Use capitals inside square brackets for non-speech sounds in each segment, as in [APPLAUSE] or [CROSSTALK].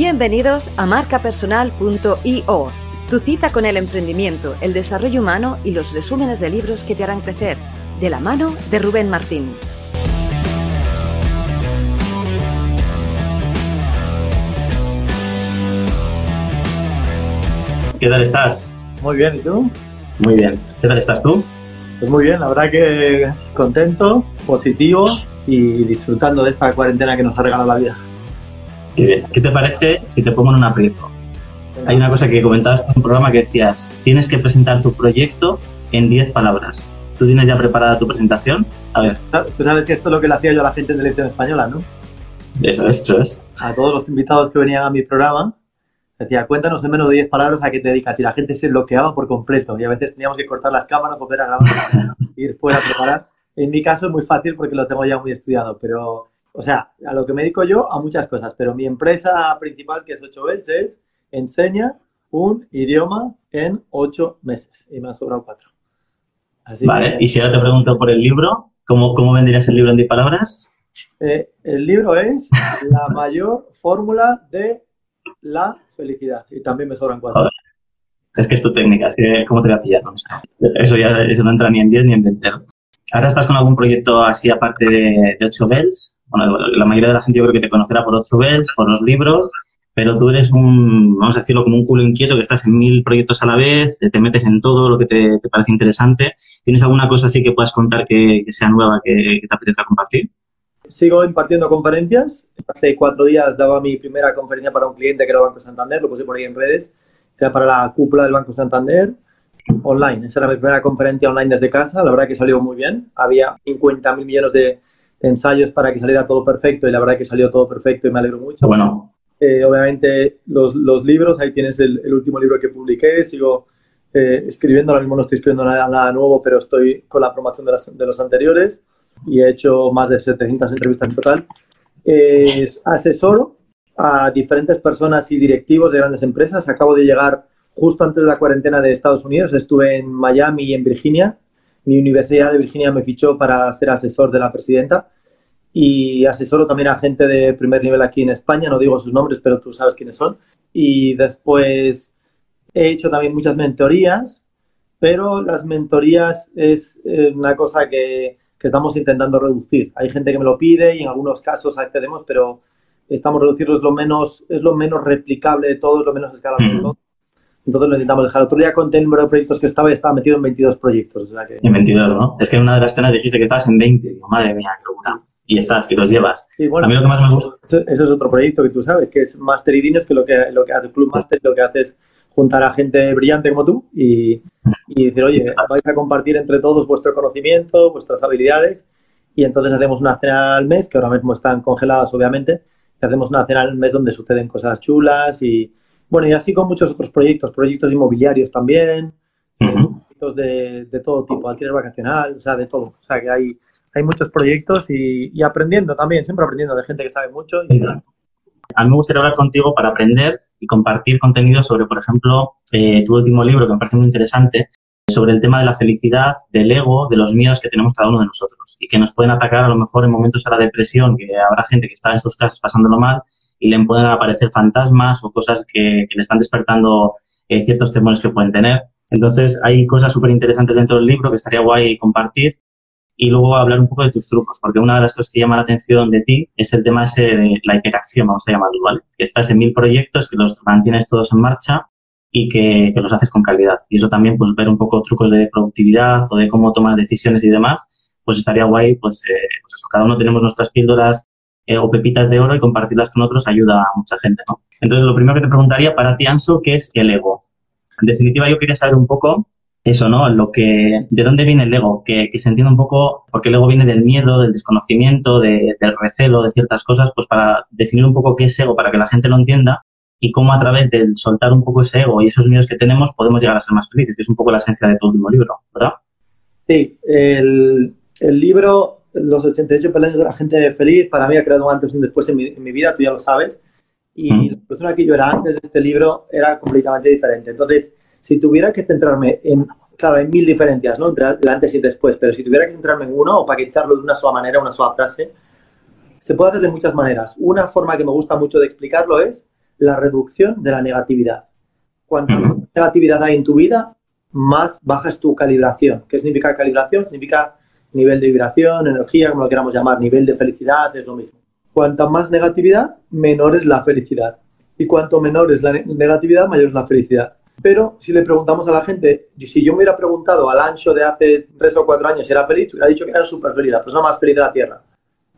Bienvenidos a marcapersonal.io, tu cita con el emprendimiento, el desarrollo humano y los resúmenes de libros que te harán crecer, de la mano de Rubén Martín. ¿Qué tal estás? Muy bien, ¿y tú? Muy bien. ¿Qué tal estás tú? Pues muy bien, la verdad que contento, positivo y disfrutando de esta cuarentena que nos ha regalado la vida. Qué bien. ¿Qué te parece si te pongo en un aprieto? Hay una cosa que comentabas en un programa que decías, tienes que presentar tu proyecto en 10 palabras. ¿Tú tienes ya preparada tu presentación? A ver. Tú sabes que esto es lo que le hacía yo a la gente en televisión española, ¿no? Eso es, eso es. A todos los invitados que venían a mi programa, decía, cuéntanos en menos de 10 palabras a qué te dedicas. Y la gente se bloqueaba por completo. Y a veces teníamos que cortar las cámaras, volver a grabar, [LAUGHS] ir fuera a preparar. En mi caso es muy fácil porque lo tengo ya muy estudiado, pero, o sea, a lo que me dedico yo, a muchas cosas. Pero mi empresa principal, que es 8 Bells, es enseña un idioma en 8 meses. Y me han sobrado 4. Así vale, que, y si ahora te pregunto por el libro, ¿cómo, cómo venderías el libro en 10 palabras? Eh, el libro es [LAUGHS] la mayor fórmula de la felicidad. Y también me sobran cuatro. Joder. Es que es tu técnica, es que cómo te voy a pillar con esto. Eso ya eso no entra ni en 10 ni en 20. ¿Ahora estás con algún proyecto así aparte de, de 8 Bells? Bueno, la mayoría de la gente yo creo que te conocerá por 8 Bells, por los libros, pero tú eres un, vamos a decirlo, como un culo inquieto que estás en mil proyectos a la vez, te metes en todo lo que te, te parece interesante. ¿Tienes alguna cosa así que puedas contar que, sea nueva, que, que te apetezca compartir? Sigo impartiendo conferencias. Hace cuatro días daba mi primera conferencia para un cliente que era Banco Santander, lo puse por ahí en redes. Era para la cúpula del Banco Santander, online. Esa era mi primera conferencia online desde casa. La verdad que salió muy bien. Había 50 mil millones de, de, ensayos para que saliera todo perfecto y la verdad que salió todo perfecto y me alegro mucho. Bueno. Eh, obviamente los, los, libros, ahí tienes el, el, último libro que publiqué. Sigo eh, escribiendo, ahora mismo no estoy escribiendo nada, nada nuevo, pero estoy con la promoción de, las, de los anteriores y he hecho más de 700 entrevistas en total. Eh, asesoro a diferentes personas y directivos de grandes empresas. Acabo de llegar justo antes de la cuarentena de Estados Unidos. Estuve en Miami y en Virginia. Mi universidad de Virginia me fichó para ser asesor de la presidenta. Y asesoro también a gente de primer nivel aquí en España. No digo sus nombres, pero tú sabes quiénes son. Y después he hecho también muchas mentorías, pero las mentorías es eh, una cosa que que estamos intentando reducir. Hay gente que me lo pide y en algunos casos accedemos, pero estamos reduciendo es lo menos, es lo menos replicable de todo, es lo menos escalable de todo. Entonces lo intentamos dejar. Otro día conté el número de proyectos que estaba y estaba metido en 22 proyectos. O sea que... En 22, ¿no? Es que en una de las escenas dijiste que estabas en 20. Digo, madre mía, qué locura. Y estás, y los llevas. Sí, bueno, a mí lo que más me gusta... Eso, eso, es otro proyecto que tú sabes, que es Master y Dinos, que lo que, lo que hace Club Master, lo que hace es juntar a gente brillante como tú y, y decir, oye, vais a compartir entre todos vuestro conocimiento, vuestras habilidades y entonces hacemos una cena al mes, que ahora mismo están congeladas obviamente, y hacemos una cena al mes donde suceden cosas chulas y bueno, y así con muchos otros proyectos, proyectos inmobiliarios también, uh -huh. proyectos de, de, todo tipo, alquiler vacacional, o sea, de todo. O sea, que hay, hay muchos proyectos y, y aprendiendo también, siempre aprendiendo de gente que sabe mucho. Y, a mí me gustaría hablar contigo para aprender y compartir contenido sobre, por ejemplo, eh, tu último libro, que me parece muy interesante, sobre el tema de la felicidad, del ego, de los miedos que tenemos cada uno de nosotros y que nos pueden atacar a lo mejor en momentos de la depresión, que habrá gente que está en sus casas pasándolo mal y le pueden aparecer fantasmas o cosas que, que le están despertando eh, ciertos temores que pueden tener. Entonces, hay cosas súper interesantes dentro del libro que estaría guay compartir y luego hablar un poco de tus trucos, porque una de las cosas que llama la atención de ti es el tema ese de la hiperacción, vamos a llamarlo, ¿vale? Que estás en mil proyectos, que los mantienes todos en marcha y que, que, los haces con calidad. Y eso también, pues ver un poco trucos de productividad o de cómo tomas decisiones y demás, pues estaría guay, pues, eh, pues eso, cada uno tenemos nuestras píldoras eh, o pepitas de oro y compartirlas con otros ayuda a mucha gente, ¿no? Entonces, lo primero que te preguntaría para ti, Anso, ¿qué es el ego? En definitiva, yo quería saber un poco eso, ¿no? Lo que, ¿De dónde viene el ego? Que, que se entienda un poco, porque el ego viene del miedo, del desconocimiento, de, del recelo, de ciertas cosas, pues para definir un poco qué es ego, para que la gente lo entienda y cómo a través del soltar un poco ese ego y esos miedos que tenemos podemos llegar a ser más felices, que es un poco la esencia de tu último libro, ¿verdad? Sí, el, el libro, Los 88 peldaños de la gente feliz, para mí ha creado un antes y un después en mi, en mi vida, tú ya lo sabes, y mm. la persona que yo era antes de este libro era completamente diferente. Entonces, si tuviera que centrarme en, claro, hay mil diferencias, ¿no? Entre el antes y el después, pero si tuviera que centrarme en uno o paquetizarlo de una sola manera, una sola frase, se puede hacer de muchas maneras. Una forma que me gusta mucho de explicarlo es la reducción de la negatividad. Cuanto más negatividad hay en tu vida, más baja es tu calibración. ¿Qué significa calibración? Significa nivel de vibración, energía, como lo queramos llamar, nivel de felicidad, es lo mismo. Cuanta más negatividad, menor es la felicidad. Y cuanto menor es la negatividad, mayor es la felicidad. Pero si le preguntamos a la gente, si yo me hubiera preguntado al ancho de hace tres o cuatro años si era feliz, hubiera dicho que era súper feliz, la persona más feliz de la Tierra.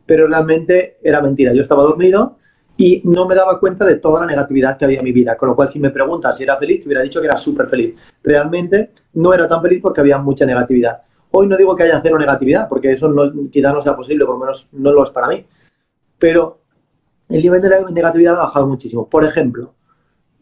Pero realmente era mentira. Yo estaba dormido y no me daba cuenta de toda la negatividad que había en mi vida. Con lo cual, si me preguntas si era feliz, hubiera dicho que era súper feliz. Realmente no era tan feliz porque había mucha negatividad. Hoy no digo que haya cero negatividad, porque eso no, quizá no sea posible, por lo menos no lo es para mí. Pero el nivel de negatividad ha bajado muchísimo. Por ejemplo,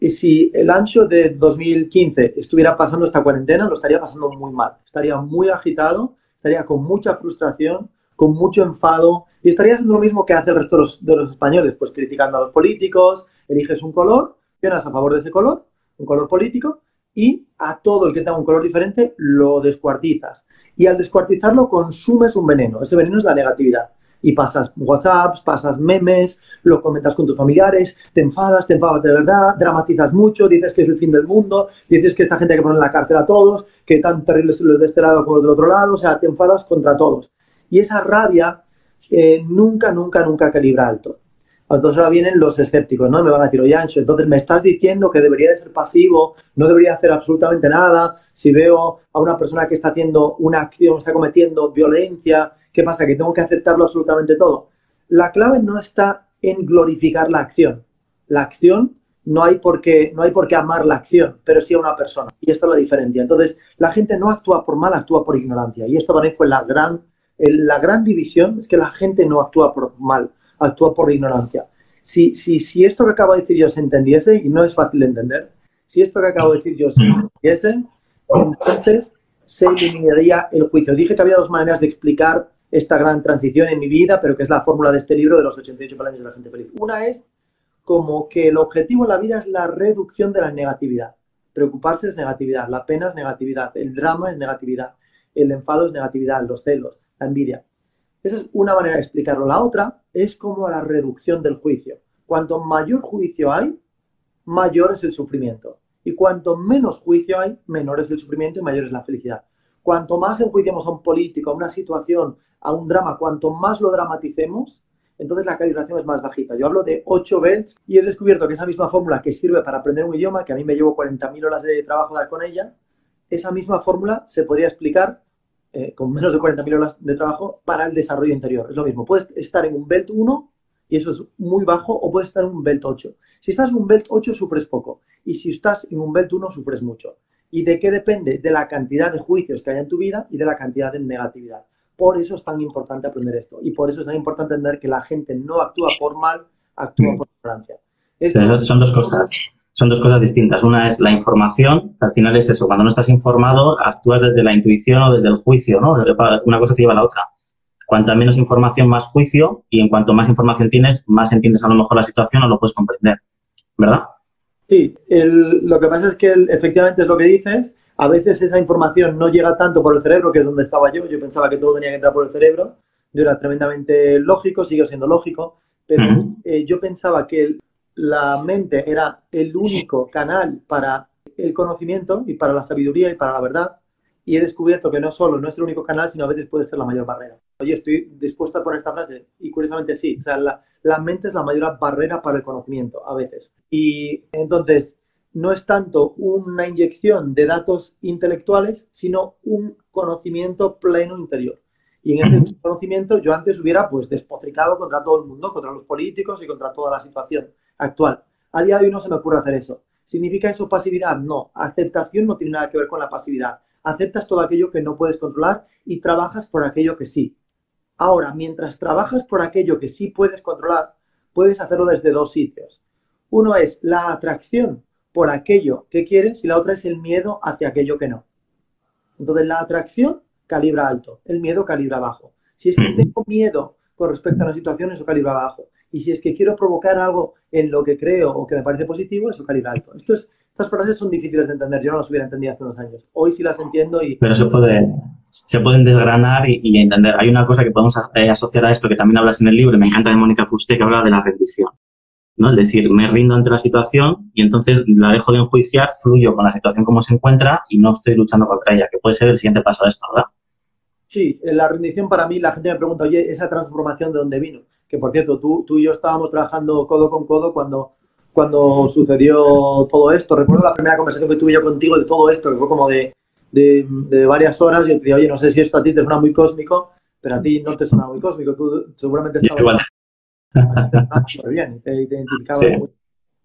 si el ancho de 2015 estuviera pasando esta cuarentena, lo estaría pasando muy mal. Estaría muy agitado, estaría con mucha frustración, con mucho enfado y estaría haciendo lo mismo que hace el resto de los, españoles, pues criticando a los políticos, eliges un color, tienes a favor de ese color, un color político, y a todo el que tenga un color diferente lo descuartizas. Y al descuartizarlo consumes un veneno. Ese veneno es la negatividad. Y pasas WhatsApps, pasas memes, lo comentas con tus familiares, te enfadas, te enfadas de verdad, dramatizas mucho, dices que es el fin del mundo, dices que esta gente hay que poner en la cárcel a todos, que tan terribles los de este lado como los del otro lado, o sea, te enfadas contra todos. Y esa rabia eh, nunca, nunca, nunca calibra alto. Entonces ahora vienen los escépticos, ¿no? Me van a decir, oye, Ancho, entonces me estás diciendo que debería de ser pasivo, no debería hacer absolutamente nada. Si veo a una persona que está haciendo una acción, está cometiendo violencia, ¿qué pasa? ¿Que tengo que aceptarlo absolutamente todo? La clave no está en glorificar la acción. La acción no hay por qué, no hay por qué amar la acción, pero sí a una persona. Y esta es la diferencia. Entonces, la gente no actúa por mal, actúa por ignorancia. Y esto para mí fue la gran, la gran división, es que la gente no actúa por mal, actúa por ignorancia. Si, si, si esto que acabo de decir yo se entendiese, y no es fácil de entender, si esto que acabo de decir yo se entendiese, entonces se eliminaría el juicio. Dije que había dos maneras de explicar esta gran transición en mi vida, pero que es la fórmula de este libro de los 88 años de la gente feliz. Una es como que el objetivo en la vida es la reducción de la negatividad. Preocuparse es negatividad, la pena es negatividad, el drama es negatividad, el enfado es negatividad, los celos, la envidia. Esa es una manera de explicarlo. La otra es como la reducción del juicio. Cuanto mayor juicio hay, mayor es el sufrimiento. Y cuanto menos juicio hay, menor es el sufrimiento y mayor es la felicidad. Cuanto más enjuiciemos a un político, a una situación, a un drama, cuanto más lo dramaticemos, entonces la calibración es más bajita. Yo hablo de 8 belts y he descubierto que esa misma fórmula que sirve para aprender un idioma, que a mí me llevo 40.000 horas de trabajo dar con ella, esa misma fórmula se podría explicar eh, con menos de 40.000 horas de trabajo para el desarrollo interior. Es lo mismo, puedes estar en un Belt 1 y eso es muy bajo o puedes estar en un Belt 8. Si estás en un Belt 8 sufres poco y si estás en un Belt 1 sufres mucho. ¿Y de qué depende? De la cantidad de juicios que hay en tu vida y de la cantidad de negatividad. Por eso es tan importante aprender esto y por eso es tan importante entender que la gente no actúa por mal, actúa por ignorancia. Son dos cosas son dos cosas distintas. Una es la información, que al final es eso, cuando no estás informado, actúas desde la intuición o desde el juicio, ¿no? Una cosa te lleva a la otra. Cuanta menos información, más juicio, y en cuanto más información tienes, más entiendes a lo mejor la situación o lo puedes comprender, ¿verdad? Sí, lo que pasa es que efectivamente es lo que dices, a veces esa información no llega tanto por el cerebro, que es donde estaba yo, yo pensaba que todo tenía que entrar por el cerebro, yo era tremendamente lógico, sigo siendo lógico, pero eh, yo pensaba que la mente era el único canal para el conocimiento y para la sabiduría y para la verdad. Y he descubierto que no solo no es el único canal, sino a veces puede ser la mayor barrera. Oye, estoy dispuesta a poner esta frase y curiosamente sí. O sea, la, la mente es la mayor barrera para el conocimiento a veces. Y entonces, no es tanto una inyección de datos intelectuales, sino un conocimiento pleno interior. Y en ese conocimiento yo antes hubiera pues despotricado contra todo el mundo, contra los políticos y contra toda la situación actual. A día de hoy no se me ocurre hacer eso. ¿Significa eso pasividad? No. Aceptación no tiene nada que ver con la pasividad. Aceptas todo aquello que no puedes controlar y trabajas por aquello que sí. Ahora, mientras trabajas por aquello que sí puedes controlar, puedes hacerlo desde dos sitios. Uno es la atracción por aquello que quieres y la otra es el miedo hacia aquello que no. Entonces, la atracción calibra alto, el miedo calibra bajo. Si es que tengo miedo con respecto a una situación, eso calibra bajo. Y si es que quiero provocar algo en lo que creo o que me parece positivo, eso calibra alto. Esto es, estas frases son difíciles de entender, yo no las hubiera entendido hace unos años. Hoy sí las entiendo y... Pero se, puede, se pueden desgranar y, entender. Hay una cosa que podemos eh, asociar a esto que también hablas en el libro, me encanta de Mónica Fuste, que habla de la rendición. ¿no? Es decir, me rindo ante la situación y entonces la dejo de enjuiciar, fluyo con la situación como se encuentra y no estoy luchando contra ella, que puede ser el siguiente paso de esto, ¿verdad? Sí, la rendición para mí, la gente me pregunta, oye, esa transformación de dónde vino. Que por cierto, tú, tú y yo estábamos trabajando codo con codo cuando, cuando sucedió todo esto. Recuerdo la primera conversación que tuve yo contigo de todo esto, que fue como de, de, varias horas. Y yo te dije, oye, no sé si esto a ti te suena muy cósmico, pero a ti no te suena muy cósmico. Tú seguramente estabas súper [LAUGHS] bien, te, identificabas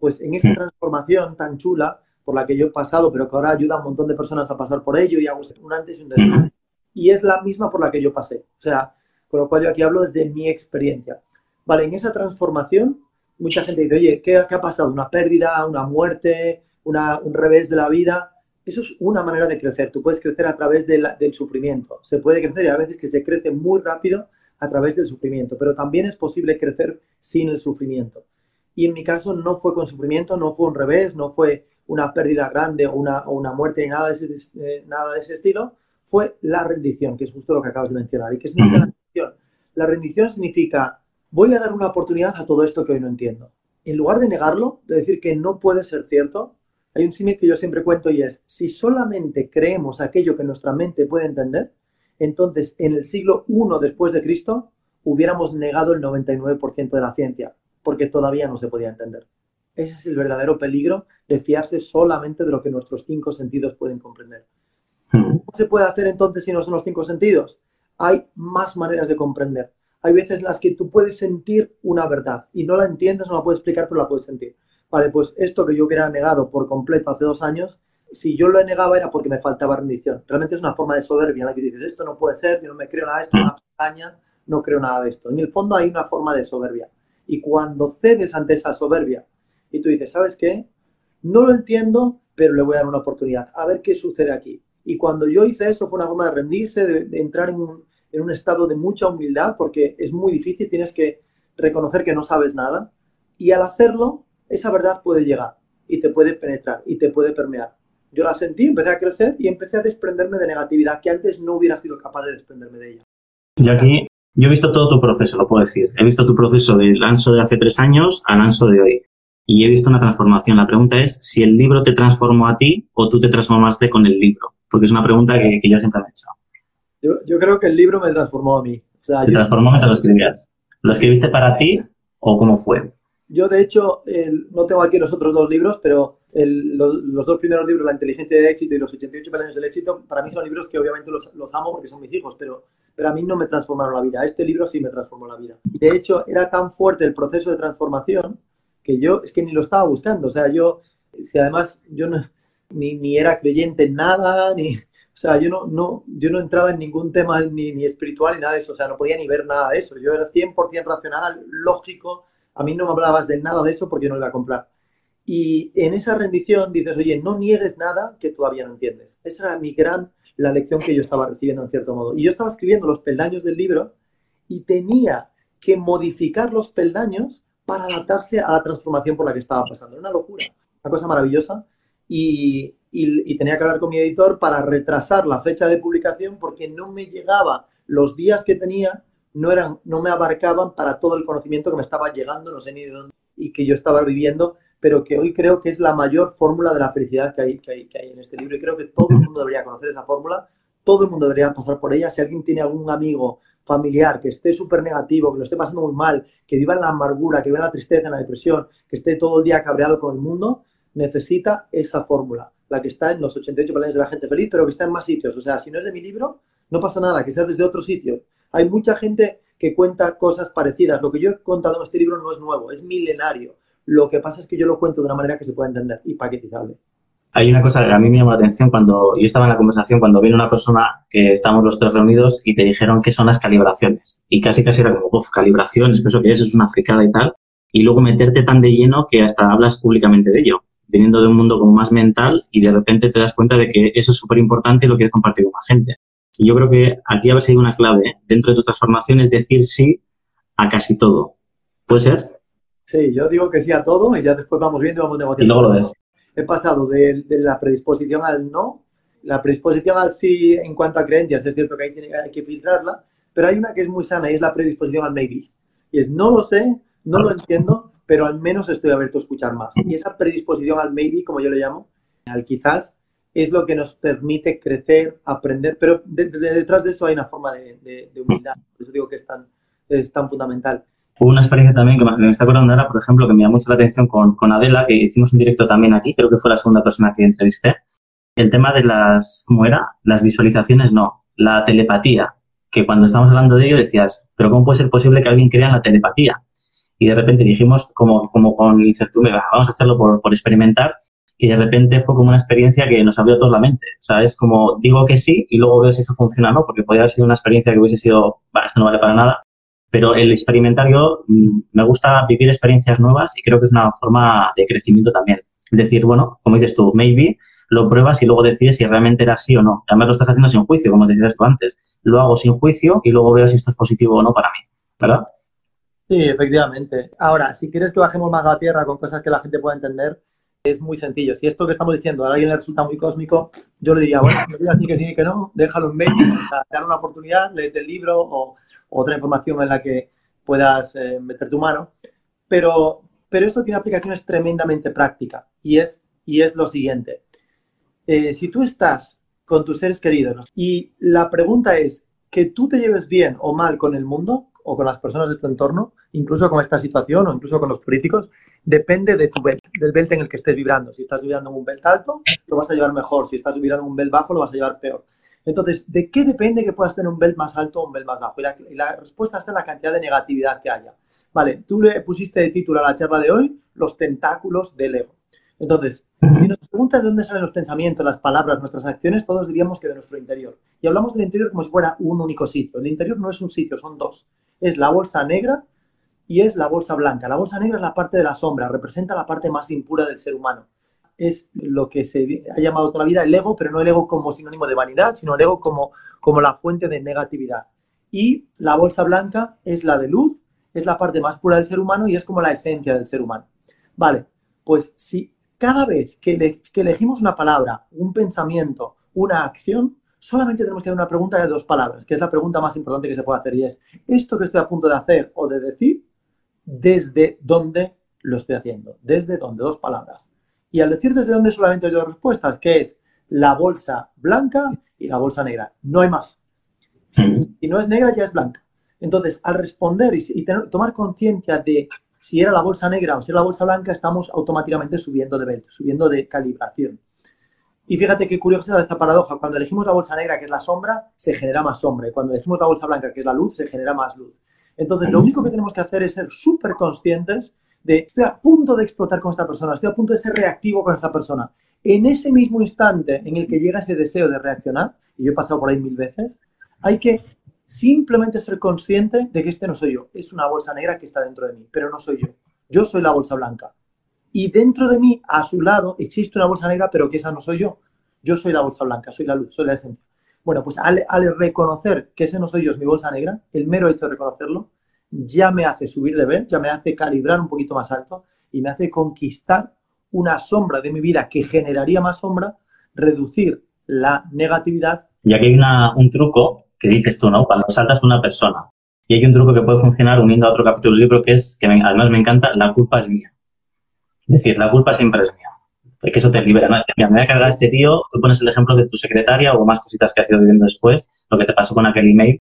Pues en esa transformación tan chula por la que yo he pasado, pero que ahora ayuda a un montón de personas a pasar por ello y hago un antes y un después. Y es la misma por la que yo pasé. O sea, con lo cual yo aquí hablo desde mi experiencia. Vale, en esa transformación, mucha gente dice, oye, ¿qué, ha pasado? ¿Una pérdida, una muerte, un revés de la vida? Eso es una manera de crecer. Tú puedes crecer a través del sufrimiento. Se puede crecer y a veces que se crece muy rápido a través del sufrimiento, pero también es posible crecer sin el sufrimiento. Y en mi caso no fue con sufrimiento, no fue un revés, no fue una pérdida grande o una, una muerte ni nada de, ese, eh, nada de ese estilo, fue la rendición, que es justo lo que acabas de mencionar. ¿Y qué significa la rendición? La rendición significa, voy a dar una oportunidad a todo esto que hoy no entiendo. En lugar de negarlo, de decir que no puede ser cierto, hay un símil que yo siempre cuento y es, si solamente creemos aquello que nuestra mente puede entender, entonces en el siglo I después de Cristo hubiéramos negado el 99% de la ciencia, porque todavía no se podía entender. Ese es el verdadero peligro de fiarse solamente de lo que nuestros cinco sentidos pueden comprender. ¿Cómo se puede hacer entonces si no son los cinco sentidos? Hay más maneras de comprender. Hay veces en las que tú puedes sentir una verdad y no la entiendes, no la puedes explicar, pero la puedes sentir. Vale, pues esto que yo hubiera negado por completo hace dos años, si yo lo negaba era porque me faltaba rendición. Realmente es una forma de soberbia en la que dices, esto no puede ser, yo no me creo nada de esto, una pestaña, no creo nada de esto. En el fondo hay una forma de soberbia. Y cuando cedes ante esa soberbia y tú dices, ¿sabes qué? No lo entiendo, pero le voy a dar una oportunidad. A ver qué sucede aquí. Y cuando yo hice eso fue una forma de rendirse, de, entrar en en un, estado de mucha humildad, porque es muy difícil, tienes que reconocer que no sabes nada. Y al hacerlo, esa verdad puede llegar y te puede penetrar y te puede permear. Yo la sentí, empecé a crecer y empecé a desprenderme de negatividad que antes no hubiera sido capaz de desprenderme de ella. Y aquí, yo he visto todo tu proceso, lo puedo decir. He visto tu proceso del Anso de hace tres años al Anso de hoy y he visto una transformación. La pregunta es si el libro te transformó a ti o tú te transformaste con el libro, porque es una pregunta que, yo siempre me he hecho. Yo, creo que el libro me transformó a mí. ¿Te transformó mientras lo escribías? ¿Lo escribiste para ti o cómo fue? Yo, de hecho, no tengo aquí los otros dos libros, pero los, dos primeros libros, La inteligencia de éxito y Los 88 peldaños del éxito, para mí son libros que obviamente los, los, amo porque son mis hijos, pero, pero a mí no me transformaron la vida. Este libro sí me transformó la vida. De hecho, era tan fuerte el proceso de transformación que yo es que ni lo estaba buscando. O sea, yo, si además yo no, ni, ni era creyente en nada, ni, o sea, yo no, no, yo no entraba en ningún tema ni, ni espiritual ni nada de eso. O sea, no podía ni ver nada de eso. Yo era 100% racional, lógico. A mí no me hablabas de nada de eso porque no iba a comprar. Y en esa rendición dices, oye, no niegues nada que todavía no entiendes. Esa era mi gran, la lección que yo estaba recibiendo en cierto modo. Y yo estaba escribiendo los peldaños del libro y tenía que modificar los peldaños para adaptarse a la transformación por la que estaba pasando. Era una locura, una cosa maravillosa. Y, tenía que hablar con mi editor para retrasar la fecha de publicación porque no me llegaba, los días que tenía no, eran, no me abarcaban para todo el conocimiento que me estaba llegando, no sé ni de dónde, y que yo estaba viviendo, pero que hoy creo que es la mayor fórmula de la felicidad que hay, que hay, que hay en este libro. Y creo que todo el mundo debería conocer esa fórmula, todo el mundo debería pasar por ella. Si alguien tiene algún amigo familiar que esté súper negativo, que lo esté pasando muy mal, que viva en la amargura, que viva en la tristeza, en la depresión, que esté todo el día cabreado con el mundo, necesita esa fórmula, la que está en los 88 planes de la gente feliz, pero que está en más sitios. O sea, si no es de mi libro, no pasa nada, que sea desde otro sitio. Hay mucha gente que cuenta cosas parecidas. Lo que yo he contado en este libro no es nuevo, es milenario. Lo que pasa es que yo lo cuento de una manera que se pueda entender y paquetizable hay una cosa que a mí me llamó la atención cuando yo estaba en la conversación, cuando vino una persona que estábamos los tres reunidos y te dijeron qué son las calibraciones. Y casi casi era como, uff, calibraciones, eso que es, es una fricada y tal. Y luego meterte tan de lleno que hasta hablas públicamente de ello, viniendo de un mundo como más mental y de repente te das cuenta de que eso es súper importante y lo quieres compartir con la gente. Y yo creo que aquí ha sido una clave dentro de tu transformación es decir sí a casi todo. ¿Puede ser? Sí, yo digo que sí a todo y ya después vamos viendo y vamos negociando. Y luego lo ves he pasado de, la predisposición al no, la predisposición al sí en cuanto a creencias, es cierto que hay, hay que filtrarla, pero hay una que es muy sana y es la predisposición al maybe. Y es no lo sé, no lo [LAUGHS] entiendo, pero al menos estoy abierto a escuchar más. Y esa predisposición al maybe, como yo le llamo, al quizás, es lo que nos permite crecer, aprender, pero detrás de eso hay una forma de, humildad, por eso digo que es tan, es tan fundamental. Hubo una experiencia también que me, está acordando ahora, por ejemplo, que me llamó mucho la atención con, con Adela, que hicimos un directo también aquí, creo que fue la segunda persona que entrevisté. El tema de las, ¿cómo era? Las visualizaciones, no, la telepatía, que cuando estamos hablando de ello decías, pero ¿cómo puede ser posible que alguien crea en la telepatía? Y de repente dijimos, como, como con incertidumbre, vamos a hacerlo por, por experimentar, y de repente fue como una experiencia que nos abrió toda la mente. O sea, es como digo que sí y luego veo si eso funciona o no, porque podría haber sido una experiencia que hubiese sido, esto no vale para nada, pero el experimentar yo mm, me gusta vivir experiencias nuevas y creo que es una forma de crecimiento también. Es decir, bueno, como dices tú, maybe lo pruebas y luego decides si realmente era así o no. Además lo estás haciendo sin juicio, como decías tú antes. Lo hago sin juicio y luego veo si esto es positivo o no para mí, ¿verdad? Sí, efectivamente. Ahora, si quieres que bajemos más a la tierra con cosas que la gente pueda entender, es muy sencillo. Si esto que estamos diciendo a alguien le resulta muy cósmico, yo le diría, bueno, no digas ni que sí ni que no, déjalo en medio, dar una oportunidad, léete el libro o otra información en la que puedas eh, meter tu mano. Pero, pero esto tiene aplicaciones tremendamente prácticas y es, y es lo siguiente. Eh, si tú estás con tus seres queridos y la pregunta es que tú te lleves bien o mal con el mundo o con las personas de tu entorno, incluso con esta situación o incluso con los políticos, depende de tu belt, del belt en el que estés vibrando. Si estás vibrando en un belt alto, lo vas a llevar mejor. Si estás vibrando en un belt bajo, lo vas a llevar peor. Entonces, ¿de qué depende que puedas tener un belt más alto o un belt más bajo? Y la, respuesta está en la cantidad de negatividad que haya. Vale, tú le pusiste de título a la charla de hoy los tentáculos del ego. Entonces, si nos preguntas de dónde salen los pensamientos, las palabras, nuestras acciones, todos diríamos que de nuestro interior. Y hablamos del interior como si fuera un único sitio. El interior no es un sitio, son dos. Es la bolsa negra y es la bolsa blanca. La bolsa negra es la parte de la sombra, representa la parte más impura del ser humano es lo que se ha llamado toda la vida el ego, pero no el ego como sinónimo de vanidad, sino el ego como, como la fuente de negatividad. Y la bolsa blanca es la de luz, es la parte más pura del ser humano y es como la esencia del ser humano. Vale, pues si cada vez que, que elegimos una palabra, un pensamiento, una acción, solamente tenemos que hacer una pregunta de dos palabras, que es la pregunta más importante que se puede hacer y es, ¿esto que estoy a punto de hacer o de decir, desde dónde lo estoy haciendo? ¿Desde dónde? Dos palabras. Y al decir desde dónde solamente hay dos respuestas, que es la bolsa blanca y la bolsa negra. No hay más. Si no es negra, ya es blanca. Entonces, al responder y, tomar conciencia de si era la bolsa negra o si era la bolsa blanca, estamos automáticamente subiendo de belt, subiendo de calibración. Y fíjate qué curiosa esta paradoja. Cuando elegimos la bolsa negra, que es la sombra, se genera más sombra. Y cuando elegimos la bolsa blanca, que es la luz, se genera más luz. Entonces, lo único que tenemos que hacer es ser súper conscientes de estoy a punto de explotar con esta persona, estoy a punto de ser reactivo con esta persona. En ese mismo instante en el que llega ese deseo de reaccionar, y yo he pasado por ahí mil veces, hay que simplemente ser consciente de que este no soy yo, es una bolsa negra que está dentro de mí, pero no soy yo. Yo soy la bolsa blanca. Y dentro de mí, a su lado, existe una bolsa negra, pero que esa no soy yo. Yo soy la bolsa blanca, soy la luz, soy la esencia. Bueno, pues al, reconocer que ese no soy yo, es mi bolsa negra, el mero hecho de reconocerlo, ya me hace subir de ver, ya me hace calibrar un poquito más alto y me hace conquistar una sombra de mi vida que generaría más sombra, reducir la negatividad. Y aquí hay un truco que dices tú, ¿no? Cuando saltas una persona. Y hay un truco que puede funcionar uniendo a otro capítulo del libro que es, que además me encanta, la culpa es mía. Decir, la culpa siempre es mía. Porque eso te libera, ¿no? mira, me voy a cargar a este tío, tú pones el ejemplo de tu secretaria o más cositas que has ido viviendo después, lo que te pasó con aquel email,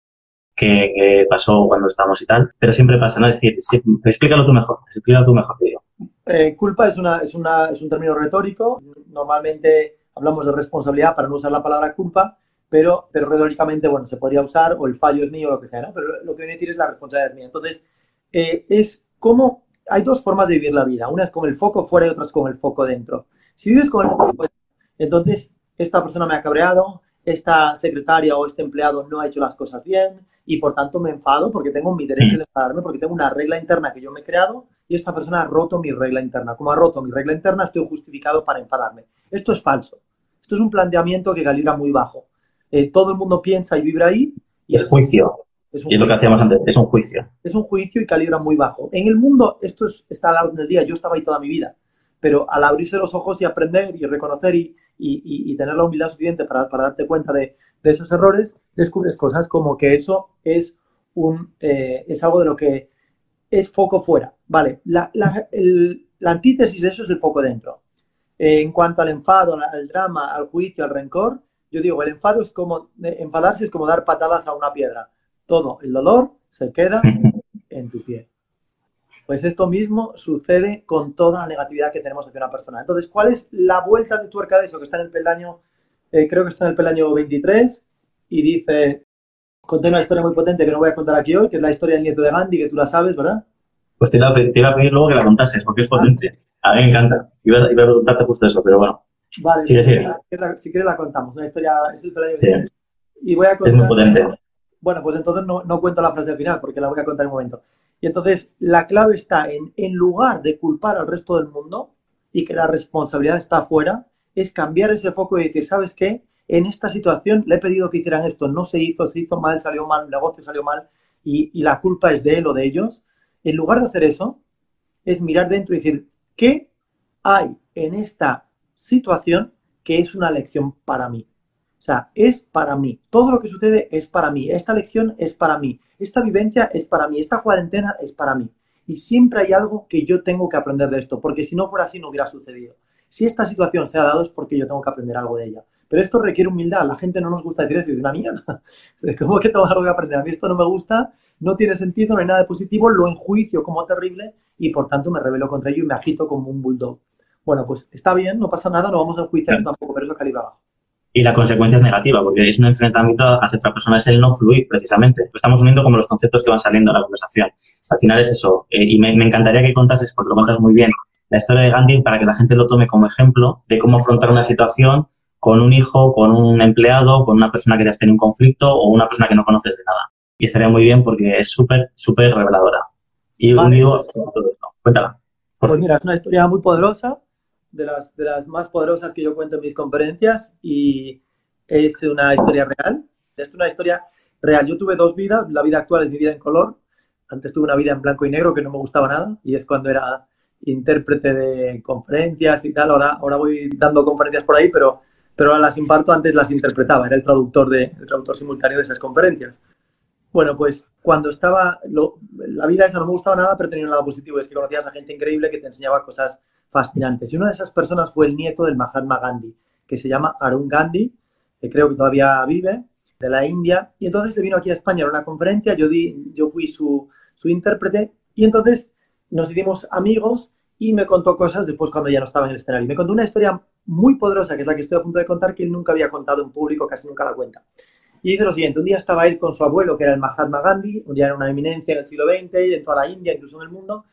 que, pasó cuando estábamos y tal, pero siempre pasa, ¿no? Es decir, explícalo tú mejor, explícalo tú mejor, digo. Eh, culpa es, una, es, una, es un término retórico, normalmente hablamos de responsabilidad para no usar la palabra culpa, pero, pero retóricamente, bueno, se podría usar o el fallo es mío o lo que sea, ¿no? Pero lo que viene a decir es la responsabilidad es mía. Entonces, eh, es como, hay dos formas de vivir la vida, una es con el foco fuera y otra es con el foco dentro. Si vives con el foco fuera, entonces esta persona me ha cabreado, esta secretaria o este empleado no ha hecho las cosas bien y por tanto me enfado porque tengo mi derecho de enfadarme, porque tengo una regla interna que yo me he creado y esta persona ha roto mi regla interna. Como ha roto mi regla interna, estoy justificado para enfadarme. Esto es falso. Esto es un planteamiento que calibra muy bajo. Eh, todo el mundo piensa y vibra ahí. Y es juicio. Es y es lo que hacíamos antes, es un juicio. Es un juicio y calibra muy bajo. En el mundo, esto está a la orden del día, yo estaba ahí toda mi vida, pero al abrirse los ojos y aprender y reconocer y, y, tener la humildad suficiente para, darte cuenta de, esos errores, descubres cosas como que eso es, un, eh, es algo de lo que es foco fuera. Vale, la, antítesis de eso es el foco dentro. en cuanto al enfado, al drama, al juicio, al rencor, yo digo, el enfado es como, enfadarse es como dar patadas a una piedra. Todo el dolor se queda en tu piel. Pues esto mismo sucede con toda la negatividad que tenemos hacia una persona. Entonces, ¿cuál es la vuelta de tuerca de eso? Que está en el peldaño, eh, creo que está en el peldaño 23 y dice, conté una historia muy potente que no voy a contar aquí hoy, que es la historia del nieto de Gandhi, que tú la sabes, ¿verdad? Pues te iba, a pedir luego que la contases, porque es potente. Ah, a mí me encanta. Iba, a preguntarte justo eso, pero bueno. Vale, sigue, sigue. Si, quieres la contamos. Una historia, es el peldaño 23. Y voy a contar, es muy potente. Bueno, pues entonces no, no cuento la frase al final, porque la voy a contar en un momento. Y entonces la clave está en, en lugar de culpar al resto del mundo y que la responsabilidad está afuera, es cambiar ese foco y decir, ¿sabes qué? En esta situación le he pedido que hicieran esto, no se hizo, se hizo mal, salió mal, el negocio salió mal y, y la culpa es de él o de ellos. En lugar de hacer eso, es mirar dentro y decir, ¿qué hay en esta situación que es una lección para mí? O sea, es para mí. Todo lo que sucede es para mí. Esta lección es para mí. Esta vivencia es para mí. Esta cuarentena es para mí. Y siempre hay algo que yo tengo que aprender de esto, porque si no fuera así no hubiera sucedido. Si esta situación se ha dado es porque yo tengo que aprender algo de ella. Pero esto requiere humildad. La gente no nos gusta decir eso y una mierda. [LAUGHS] ¿Cómo que tengo algo que aprender? A mí esto no me gusta, no tiene sentido, no hay nada de positivo, lo enjuicio como terrible y por tanto me rebelo contra ello y me agito como un bulldog. Bueno, pues está bien, no pasa nada, no vamos a enjuiciar tampoco, pero eso es calibre abajo y la consecuencia es negativa, porque es un enfrentamiento hacia otra persona, es el no fluir, precisamente. Lo estamos uniendo como los conceptos que van saliendo en la conversación. Al final es eso. Eh, y me, encantaría que contases, porque lo contas muy bien, la historia de Gandhi para que la gente lo tome como ejemplo de cómo afrontar una situación con un hijo, con un empleado, con una persona que te has tenido un conflicto o una persona que no conoces de nada. Y estaría muy bien porque es súper, súper reveladora. Y unido a todo esto. Cuéntala. Pues mira, es una historia muy poderosa de las, de las más poderosas que yo cuento en mis conferencias y es una historia real. Es una historia real. Yo tuve dos vidas. La vida actual es mi vida en color. Antes tuve una vida en blanco y negro que no me gustaba nada y es cuando era intérprete de conferencias y tal. Ahora, ahora voy dando conferencias por ahí, pero, pero ahora las imparto. Antes las interpretaba. Era el traductor, de, el traductor simultáneo de esas conferencias. Bueno, pues cuando estaba, la vida esa no me gustaba nada, pero tenía un lado positivo, es que conocías a gente increíble que te enseñaba cosas fascinantes. Y una de esas personas fue el nieto del Mahatma Gandhi, que se llama Arun Gandhi, que creo que todavía vive, de la India. Y entonces se vino aquí a España a una conferencia, yo, di, yo fui su, su intérprete, y entonces nos hicimos amigos y me contó cosas después cuando ya no estaba en el escenario. Me contó una historia muy poderosa, que es la que estoy a punto de contar, que él nunca había contado en público, casi nunca la cuenta. Y dice lo siguiente, un día estaba él con su abuelo, que era el Mahatma Gandhi, un día era una eminencia en el siglo XX, en toda la India, incluso en el mundo,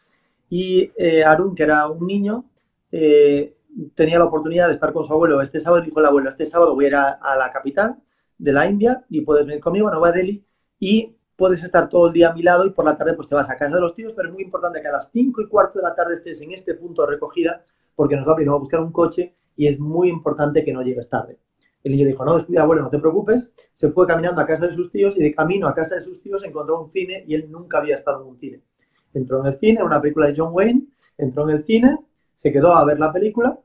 y eh, Arun, que era un niño, eh, tenía la oportunidad de estar con su abuelo este sábado, dijo el abuelo, este sábado voy a ir a, la capital de la India y puedes venir conmigo a Nueva Delhi y puedes estar todo el día a mi lado y por la tarde pues te vas a casa de los tíos, pero es muy importante que a las 5 y cuarto de la tarde estés en este punto de recogida porque nos va a a buscar un coche y es muy importante que no llegues tarde. El niño dijo, no, descuida, abuelo, no te preocupes. Se fue caminando a casa de sus tíos y de camino a casa de sus tíos encontró un cine y él nunca había estado en un cine. Entró en el cine, una película de John Wayne, entró en el cine, se quedó a ver la película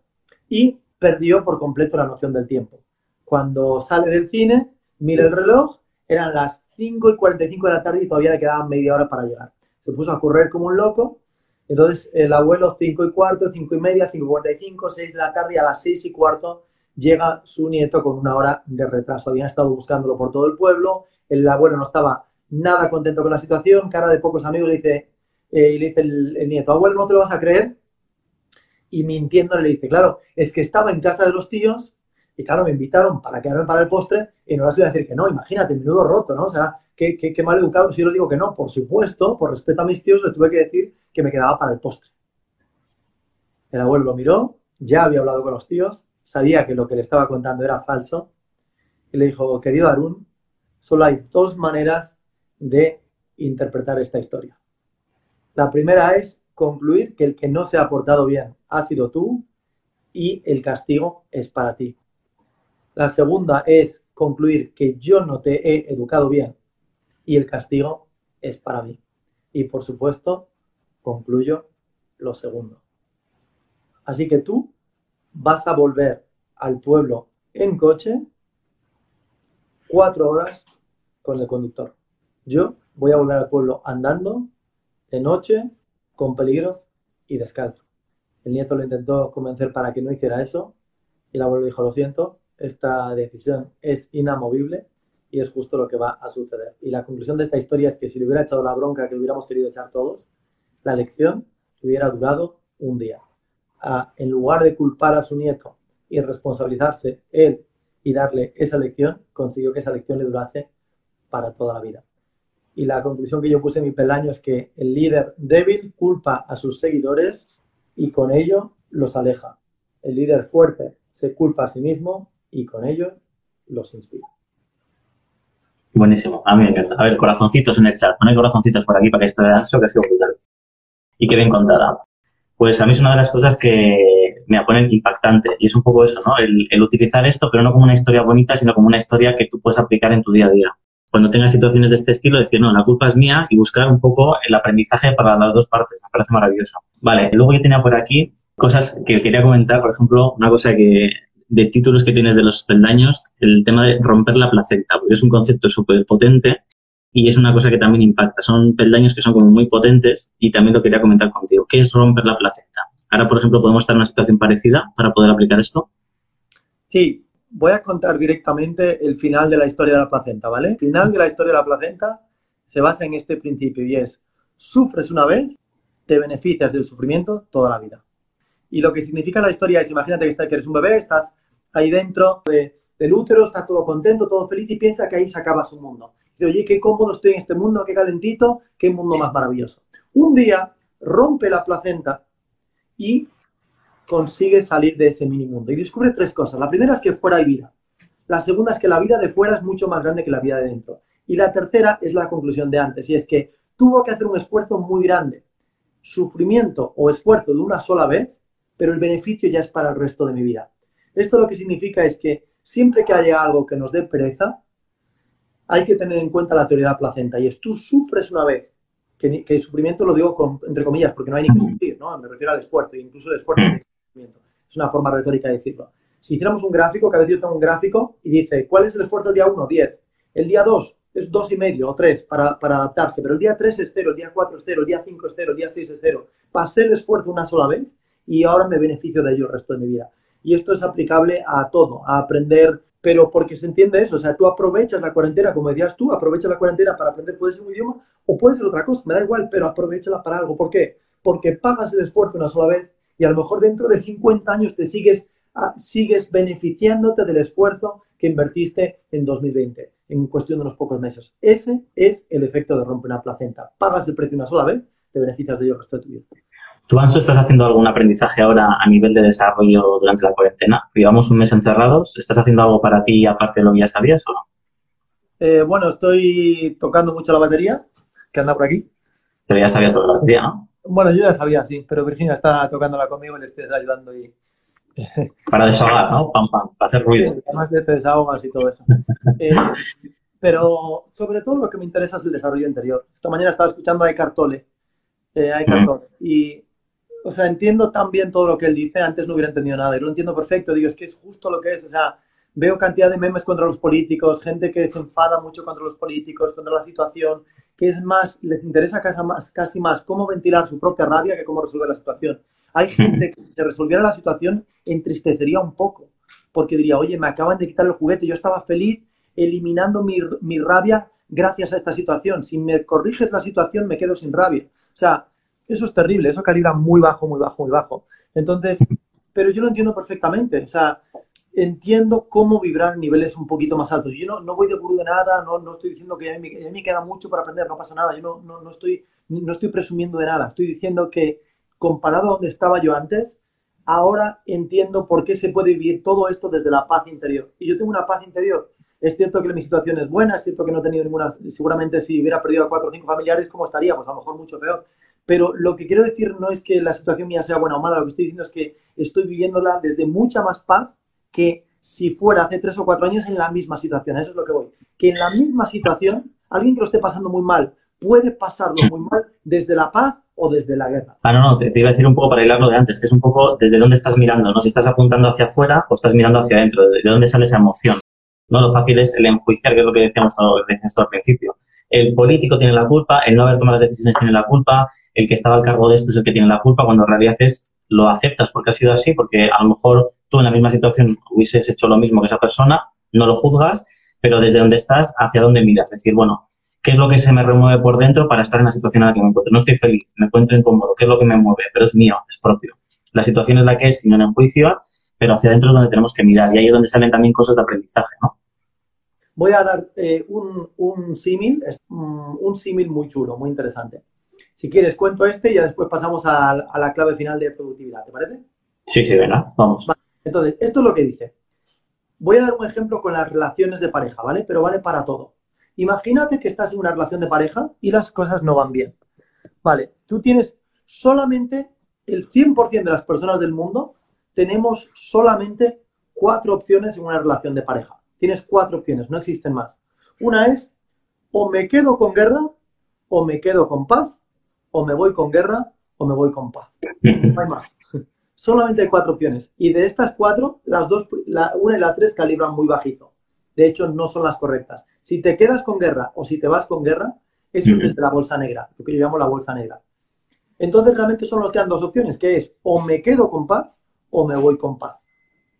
y perdió por completo la noción del tiempo. Cuando sale del cine, mira el reloj, eran las 5 y 45 de la tarde y todavía le quedaban media hora para llegar. Se puso a correr como un loco. Entonces el abuelo 5 y cuarto, 5 y media, 5 y 45, 6 de la tarde y a las 6 y cuarto llega su nieto con una hora de retraso. Habían estado buscándolo por todo el pueblo, el abuelo no estaba nada contento con la situación, cara de pocos amigos, le dice, eh, le dice el, el, nieto, abuelo, no te lo vas a creer, y mintiendo le dice, claro, es que estaba en casa de los tíos y claro, me invitaron para quedarme para el postre y no les voy a decir que no, imagínate, menudo roto, ¿no? O sea, qué, qué, mal educado si yo les digo que no, por supuesto, por respeto a mis tíos, les tuve que decir que me quedaba para el postre. El abuelo lo miró, ya había hablado con los tíos, sabía que lo que le estaba contando era falso y le dijo, querido Arun, solo hay dos maneras de interpretar esta historia. La primera es concluir que el que no se ha portado bien ha sido tú y el castigo es para ti. La segunda es concluir que yo no te he educado bien y el castigo es para mí. Y por supuesto, concluyo lo segundo. Así que tú vas a volver al pueblo en coche cuatro horas con el conductor. Yo voy a volver al pueblo andando de noche, con peligros y descalzo. El nieto lo intentó convencer para que no hiciera eso y el abuelo dijo, lo siento, esta decisión es inamovible y es justo lo que va a suceder. Y la conclusión de esta historia es que si le hubiera echado la bronca que hubiéramos querido echar todos, la lección hubiera durado un día. en lugar de culpar a su nieto y responsabilizarse él y darle esa lección, consiguió que esa lección le durase para toda la vida. Y la conclusión que yo puse en mi peldaño es que el líder débil culpa a sus seguidores y con ello los aleja. El líder fuerte se culpa a sí mismo y con ello los inspira. Buenísimo, a mí me encanta. A ver, corazoncitos en el chat. Pone corazoncitos por aquí para que esto que ha sido brutal. Y que bien contada. Pues a mí es una de las cosas que me ponen impactante y es un poco eso, ¿no? El, el, utilizar esto, pero no como una historia bonita, sino como una historia que tú puedes aplicar en tu día a día. Cuando tengas situaciones de este estilo, decir, no, la culpa es mía y buscar un poco el aprendizaje para las dos partes. Me parece maravilloso. Vale, luego yo tenía por aquí cosas que quería comentar, por ejemplo, una cosa que de títulos que tienes de los peldaños, el tema de romper la placenta, porque es un concepto súper potente y es una cosa que también impacta. Son peldaños que son como muy potentes y también lo quería comentar contigo. ¿Qué es romper la placenta? Ahora, por ejemplo, podemos estar en una situación parecida para poder aplicar esto. Sí, voy a contar directamente el final de la historia de la placenta, ¿vale? El final de la historia de la placenta se basa en este principio y es, sufres una vez, te beneficias del sufrimiento toda la vida. Y lo que significa la historia es, imagínate que, eres un bebé, estás ahí dentro del útero, estás todo contento, todo feliz y piensa que ahí se acaba su mundo. Y dice, oye, qué cómodo estoy en este mundo, qué calentito, qué mundo más maravilloso. Un día rompe la placenta y consigue salir de ese mini mundo. Y descubre tres cosas. La primera es que fuera hay vida. La segunda es que la vida de fuera es mucho más grande que la vida de dentro. Y la tercera es la conclusión de antes, y es que tuvo que hacer un esfuerzo muy grande. Sufrimiento o esfuerzo de una sola vez pero el beneficio ya es para el resto de mi vida. Esto lo que significa es que siempre que haya algo que nos dé pereza, hay que tener en cuenta la teoría placenta. Y es tú sufres una vez, que, el sufrimiento lo digo entre comillas, porque no hay ni que sufrir, ¿no? Me refiero al esfuerzo, incluso el esfuerzo una forma retórica de decirlo. Si hiciéramos un gráfico, cada vez yo tengo un gráfico y dice, ¿cuál es el esfuerzo el día 1? 10. El día 2 es dos y medio o 3 para, para, adaptarse, pero el día 3 es 0, el día 4 es 0, el día 5 es 0, el día 6 es 0. Pasé el esfuerzo una sola vez y ahora me beneficio de ello el resto de mi vida. Y esto es aplicable a todo, a aprender, pero porque se entiende eso, o sea, tú aprovechas la cuarentena, como decías tú, aprovechas la cuarentena para aprender, puede ser un idioma o puede ser otra cosa, me da igual, pero aprovechala para algo. ¿Por qué? Porque pagas el esfuerzo una sola vez y a lo mejor dentro de 50 años te sigues, ah, sigues beneficiándote del esfuerzo que invertiste en 2020, en cuestión de unos pocos meses. Ese es el efecto de romper una placenta. Pagas el precio una sola vez, te beneficias de ello el resto de tu vida. ¿Tú, Anso, estás haciendo algún aprendizaje ahora a nivel de desarrollo durante la cuarentena? Llevamos un mes encerrados. ¿Estás haciendo algo para ti aparte de lo que ya sabías o no? Eh, bueno, estoy tocando mucho la batería, que anda por aquí. Pero ya sabías tocar la batería, ¿no? Bueno, yo ya sabía, sí, pero Virginia está tocándola conmigo y le estoy ayudando y... [LAUGHS] Para desahogar, ¿no? Pam, pam, para hacer ruido. Sí, además de te desahogas y todo eso. [LAUGHS] Eh, pero sobre todo lo que me interesa es el desarrollo interior. Esta mañana estaba escuchando a Eckhart Tolle, eh, a Eckhart Tolle, y o sea, entiendo tan bien todo lo que él dice, antes no hubiera entendido nada y lo entiendo perfecto, digo, es que es justo lo que es, o sea, veo cantidad de memes contra los políticos, gente que se enfada mucho contra los políticos, contra la situación, que es más, les interesa casi más, casi más cómo ventilar su propia rabia que cómo resolver la situación. Hay gente [LAUGHS] que si se resolviera la situación entristecería un poco, porque diría, oye, me acaban de quitar el juguete, yo estaba feliz eliminando mi, mi rabia gracias a esta situación. Si me corriges la situación, me quedo sin rabia. O sea, eso es terrible, eso calibra muy bajo, muy bajo, muy bajo. Entonces, [LAUGHS] pero yo lo entiendo perfectamente, o sea, entiendo cómo vibrar niveles un poquito más altos. Yo no, no voy de gurú de nada, no, no estoy diciendo que a mí, me queda mucho para aprender, no pasa nada, yo no, no, no, estoy, no estoy presumiendo de nada, estoy diciendo que comparado a donde estaba yo antes, ahora entiendo por qué se puede vivir todo esto desde la paz interior. Y yo tengo una paz interior. Es cierto que mi situación es buena, es cierto que no he tenido ninguna, seguramente si hubiera perdido a cuatro o cinco familiares, ¿cómo estaría? Pues a lo mejor mucho peor. Pero lo que quiero decir no es que la situación mía sea buena o mala, lo que estoy diciendo es que estoy viviéndola desde mucha más paz que si fuera hace tres o cuatro años en la misma situación. Eso es lo que voy. Que en la misma situación, alguien que lo esté pasando muy mal puede pasarlo muy mal desde la paz o desde la guerra. Ah, no, no, te, iba a decir un poco para hilarlo de antes, que es un poco desde dónde estás mirando, ¿no? Si estás apuntando hacia afuera o estás mirando hacia adentro, de, dónde sale esa emoción. No, lo fácil es el enjuiciar, que es lo que decíamos, lo que decías tú al principio el político tiene la culpa, el no haber tomado las decisiones tiene la culpa, el que estaba al cargo de esto es el que tiene la culpa, cuando en realidad es lo aceptas porque ha sido así, porque a lo mejor tú en la misma situación hubieses hecho lo mismo que esa persona, no lo juzgas, pero desde donde estás, hacia dónde miras. Es decir, bueno, ¿qué es lo que se me remueve por dentro para estar en la situación en la que me encuentro? No estoy feliz, me encuentro incómodo, ¿qué es lo que me mueve? Pero es mío, es propio. La situación es la que es, sin un juicio, pero hacia adentro es donde tenemos que mirar y ahí es donde salen también cosas de aprendizaje, ¿no? Voy a dar eh, un, un símil, un símil muy chulo, muy interesante. Si quieres, cuento este y ya después pasamos a, la clave final de productividad, ¿te parece? Sí, sí, venga, vamos. Entonces, esto es lo que dice. Voy a dar un ejemplo con las relaciones de pareja, ¿vale? Pero vale para todo. Imagínate que estás en una relación de pareja y las cosas no van bien. Vale, tú tienes solamente el 100% de las personas del mundo tenemos solamente cuatro opciones en una relación de pareja. Tienes cuatro opciones, no existen más. Una es o me quedo con guerra o me quedo con paz o me voy con guerra o me voy con paz. No hay más. Solamente hay cuatro opciones. Y de estas cuatro, las dos, la una y la tres calibran muy bajito. De hecho, no son las correctas. Si te quedas con guerra o si te vas con guerra, eso es desde la bolsa negra, lo que yo llamo la bolsa negra. Entonces, realmente solo nos quedan dos opciones, que es o me quedo con paz o me voy con paz.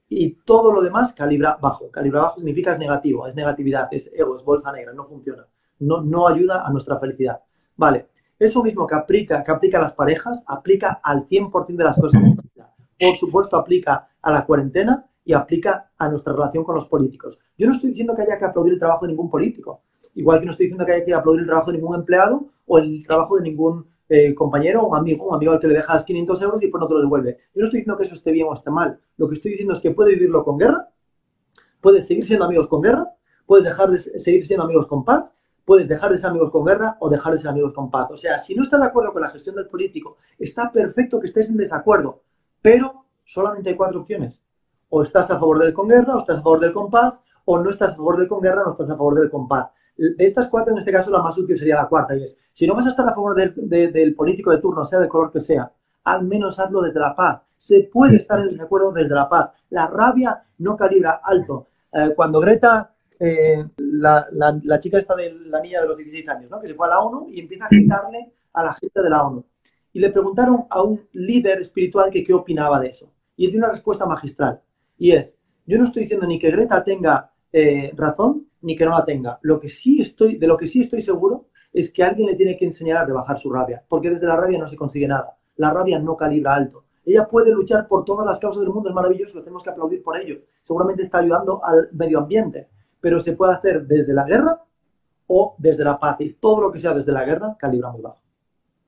Y todo lo demás calibra bajo. Calibra bajo significa es negativo, es negatividad, es ego, es bolsa negra, no funciona. No, no ayuda a nuestra felicidad. Vale, eso mismo que aplica, que aplica a las parejas, aplica al 100% de las cosas. Por supuesto, aplica a la cuarentena y aplica a nuestra relación con los políticos. Yo no estoy diciendo que haya que aplaudir el trabajo de ningún político, igual que no estoy diciendo que haya que aplaudir el trabajo de ningún empleado o el trabajo de ningún eh, compañero o amigo, un amigo al que le dejas 500 euros y pues no te lo devuelve. Yo no estoy diciendo que eso esté bien o esté mal. Lo que estoy diciendo es que puede vivirlo con guerra, puedes seguir siendo amigos con guerra, puedes dejar de seguir siendo amigos con paz puedes dejar de ser amigos con guerra o dejar de ser amigos con paz. O sea, si no estás de acuerdo con la gestión del político, está perfecto que estés en desacuerdo, pero solamente hay cuatro opciones. O estás a favor del con guerra, o estás a favor del con paz, o no estás a favor del con guerra, no estás a favor del con paz. De estas cuatro, en este caso, la más útil sería la cuarta, y es, si no vas a estar a favor del, político de turno, sea del color que sea, al menos hazlo desde la paz. Se puede estar en desacuerdo desde la paz. La rabia no calibra alto. Eh, cuando Greta eh, la, la, chica esta de la niña de los 16 años, ¿no? que se fue a la ONU y empieza a gritarle a la gente de la ONU. Y le preguntaron a un líder espiritual que qué opinaba de eso. Y él dio una respuesta magistral. Y es, yo no estoy diciendo ni que Greta tenga eh, razón ni que no la tenga. Lo que sí estoy, de lo que sí estoy seguro es que alguien le tiene que enseñar a rebajar su rabia, porque desde la rabia no se consigue nada. La rabia no calibra alto. Ella puede luchar por todas las causas del mundo, es maravilloso, tenemos que aplaudir por ello. Seguramente está ayudando al medio ambiente, pero se puede hacer desde la guerra o desde la paz. Y todo lo que sea desde la guerra calibra muy bajo.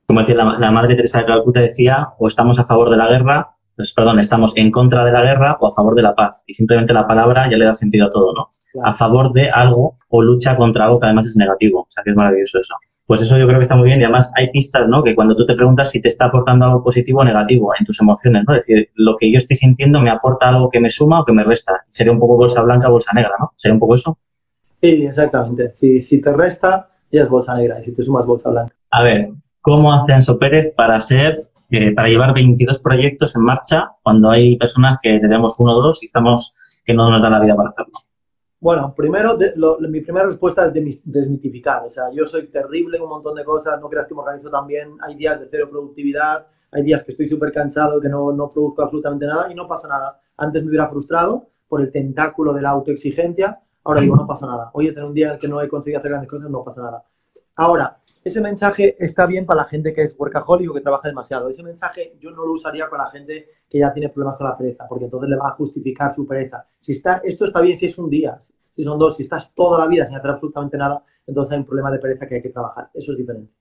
Como decía la, Madre Teresa de Calcuta, decía, o estamos a favor de la guerra, pues perdón, estamos en contra de la guerra o a favor de la paz. Y simplemente la palabra ya le da sentido a todo, ¿no? A favor de algo o lucha contra algo que además es negativo. O sea, que es maravilloso eso. Pues eso yo creo que está muy bien y además hay pistas, ¿no? Que cuando tú te preguntas si te está aportando algo positivo o negativo en tus emociones, ¿no? Es decir, lo que yo estoy sintiendo me aporta algo que me suma o que me resta. Sería un poco bolsa blanca, bolsa negra, ¿no? Sería un poco eso. Sí, exactamente. Si, si te resta, ya es bolsa negra y si te sumas bolsa blanca. A ver, ¿cómo hace Anso Pérez para ser, eh, para llevar 22 proyectos en marcha cuando hay personas que tenemos uno o dos y estamos que no nos da la vida para hacerlo? Bueno, primero, mi primera respuesta es desmitificar. O sea, yo soy terrible en un montón de cosas, no creas que me organizo también. Hay días de cero productividad, hay días que estoy súper cansado, que no, no produzco absolutamente nada y no pasa nada. Antes me hubiera frustrado por el tentáculo de la autoexigencia, ahora digo, no pasa nada. Oye, tener un día en el que no he conseguido hacer grandes cosas, no pasa nada. Ahora, ese mensaje está bien para la gente que es workaholic o que trabaja demasiado. Ese mensaje yo no lo usaría con la gente que ya tiene problemas con la pereza, porque entonces le va a justificar su pereza. Si está, esto está bien si es un día, si son dos, si estás toda la vida sin hacer absolutamente nada, entonces hay un problema de pereza que hay que trabajar. Eso es diferente.